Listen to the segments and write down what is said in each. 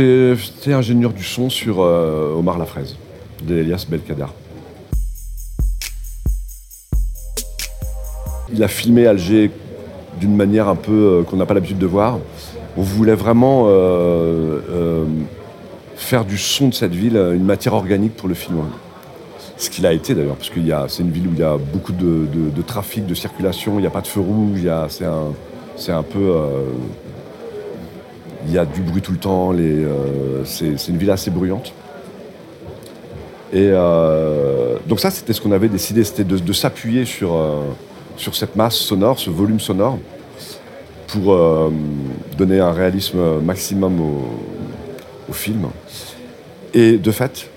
été ingénieur du son sur euh, Omar la fraise d'Elias Belkader. Il a filmé Alger d'une manière un peu euh, qu'on n'a pas l'habitude de voir. On voulait vraiment euh, faire du son de cette ville une matière organique pour le film. Ce qu'il a été d'ailleurs, parce que c'est une ville où il y a beaucoup de, trafic, de circulation, il n'y a pas de feu rouge, c'est un, un peu. Il y a du bruit tout le temps, euh, c'est une ville assez bruyante. Et euh, donc ça, c'était ce qu'on avait décidé, c'était de, s'appuyer sur, euh, sur cette masse sonore, ce volume sonore, pour donner un réalisme maximum au, film. Et de fait,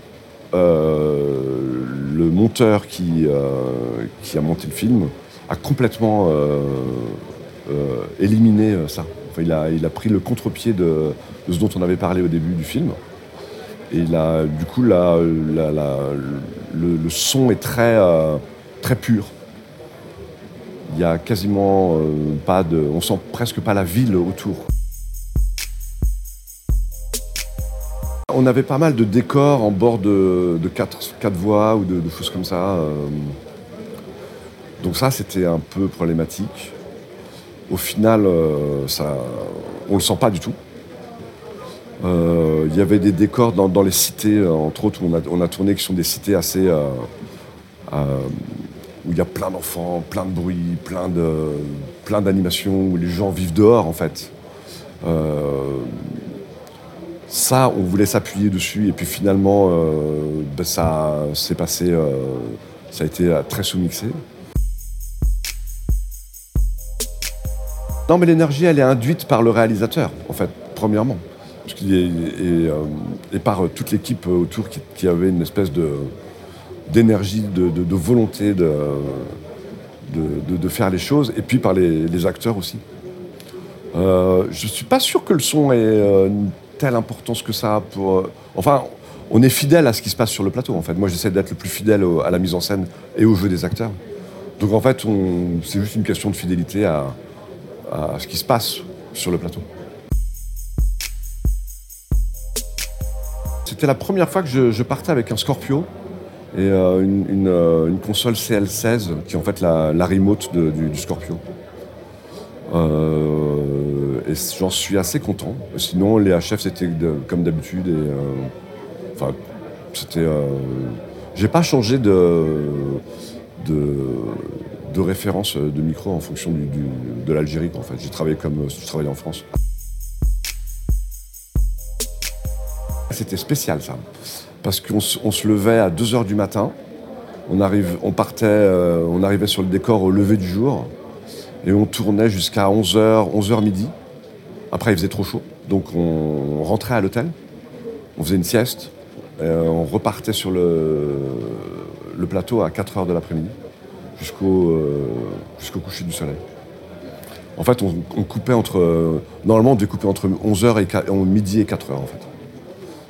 le monteur qui, a monté le film a complètement éliminé ça. Il, a, il a pris le contre-pied de, ce dont on avait parlé au début du film. Et du coup, le, son est très, euh, très pur. Il n'y a quasiment euh, pas de. On sent presque pas la ville autour. On avait pas mal de décors en bord de, quatre, voies ou de, de choses comme ça. euh. Donc ça, c'était un peu problématique. Au final, euh, ça, on le sent pas du tout. Euh, Il y avait des décors dans, les cités, euh, entre autres, où on a, tourné, qui sont des cités assez. où il y a plein d'enfants, plein de bruit, plein d'animations, où les gens vivent dehors, en fait. Ça, on voulait s'appuyer dessus, et puis finalement, ben, ça s'est passé. ça a été très sous-mixé. Non, mais l'énergie, elle est induite par le réalisateur, en fait, premièrement. Et, euh, et par euh, toute l'équipe euh, autour qui, avait une espèce de d'énergie, de, volonté de, de, faire les choses, et puis par les, acteurs aussi. Je suis pas sûr que le son ait une telle importance que ça pour. enfin, on est fidèle à ce qui se passe sur le plateau, en fait. Moi, j'essaie d'être le plus fidèle à la mise en scène et au jeu des acteurs. Donc, en fait, c'est juste une question de fidélité à, à ce qui se passe sur le plateau. C'était la première fois que je, partais avec un Scorpio et euh, euh, une console CL16 qui est en fait la, remote du, Scorpio. Euh, et j'en suis assez content. Sinon, les HF c'était comme d'habitude enfin c'était. J'ai pas changé de, de de référence de micro en fonction du- de l'Algérie. En fait, j'ai travaillé comme si je travaillais en France. C'était spécial ça, parce qu'on se- levait à 2 heures du matin, on, on partait, euh, on arrivait sur le décor au lever du jour, et on tournait jusqu'à 11h, 11h midi. Après, il faisait trop chaud, donc on, rentrait à l'hôtel, on faisait une sieste, et on repartait sur le, le plateau à 4 heures de l'après-midi, jusqu'au euh, jusqu'au coucher du soleil. En fait, on, coupait entre. euh, normalement, on devait couper entre 11h et qua- midi et 4h, en fait.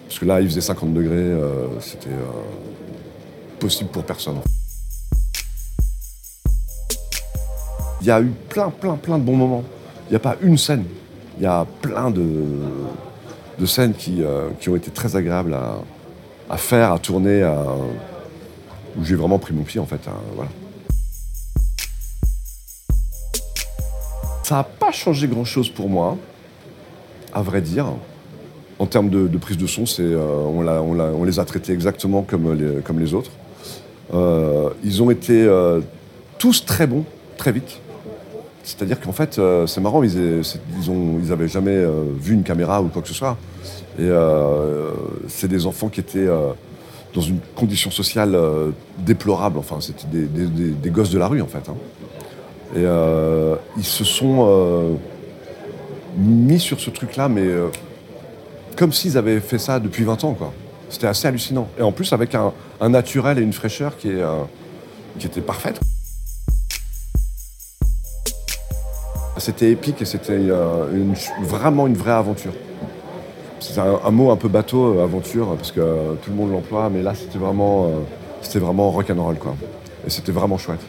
Parce que là, il faisait 50 degrés, euh, c'était possible pour personne. Il y a eu plein, plein, plein de bons moments. Il n'y a pas une scène. Il y a plein de, de scènes qui, qui ont été très agréables à, faire, à tourner, où j'ai vraiment pris mon pied, en fait. voilà. Ça n'a pas changé grand-chose pour moi, à vrai dire. En termes de, prise de son, euh, on, les a traités exactement comme les, autres. Euh, ils ont été euh, tous très bons, très vite. C'est-à-dire qu'en fait, c'est marrant, ils, aient- c'est- ils, ont, ils avaient jamais vu une caméra ou quoi que ce soit. Et c'est des enfants qui étaient dans une condition sociale déplorable. Enfin, c'était des gosses de la rue, en fait. hein. Et euh, ils se sont euh, mis sur ce truc-là, mais euh, comme s'ils avaient fait ça depuis 20 ans, quoi. C'était assez hallucinant. Et en plus, avec un, naturel et une fraîcheur qui, est, euh, qui était parfaite. C'était épique et c'était vraiment une vraie aventure. C'est un, un mot un peu bateau, aventure, parce que tout le monde l'emploie, mais là, c'était vraiment, c'était vraiment rock'n'roll, quoi. Et c'était vraiment chouette.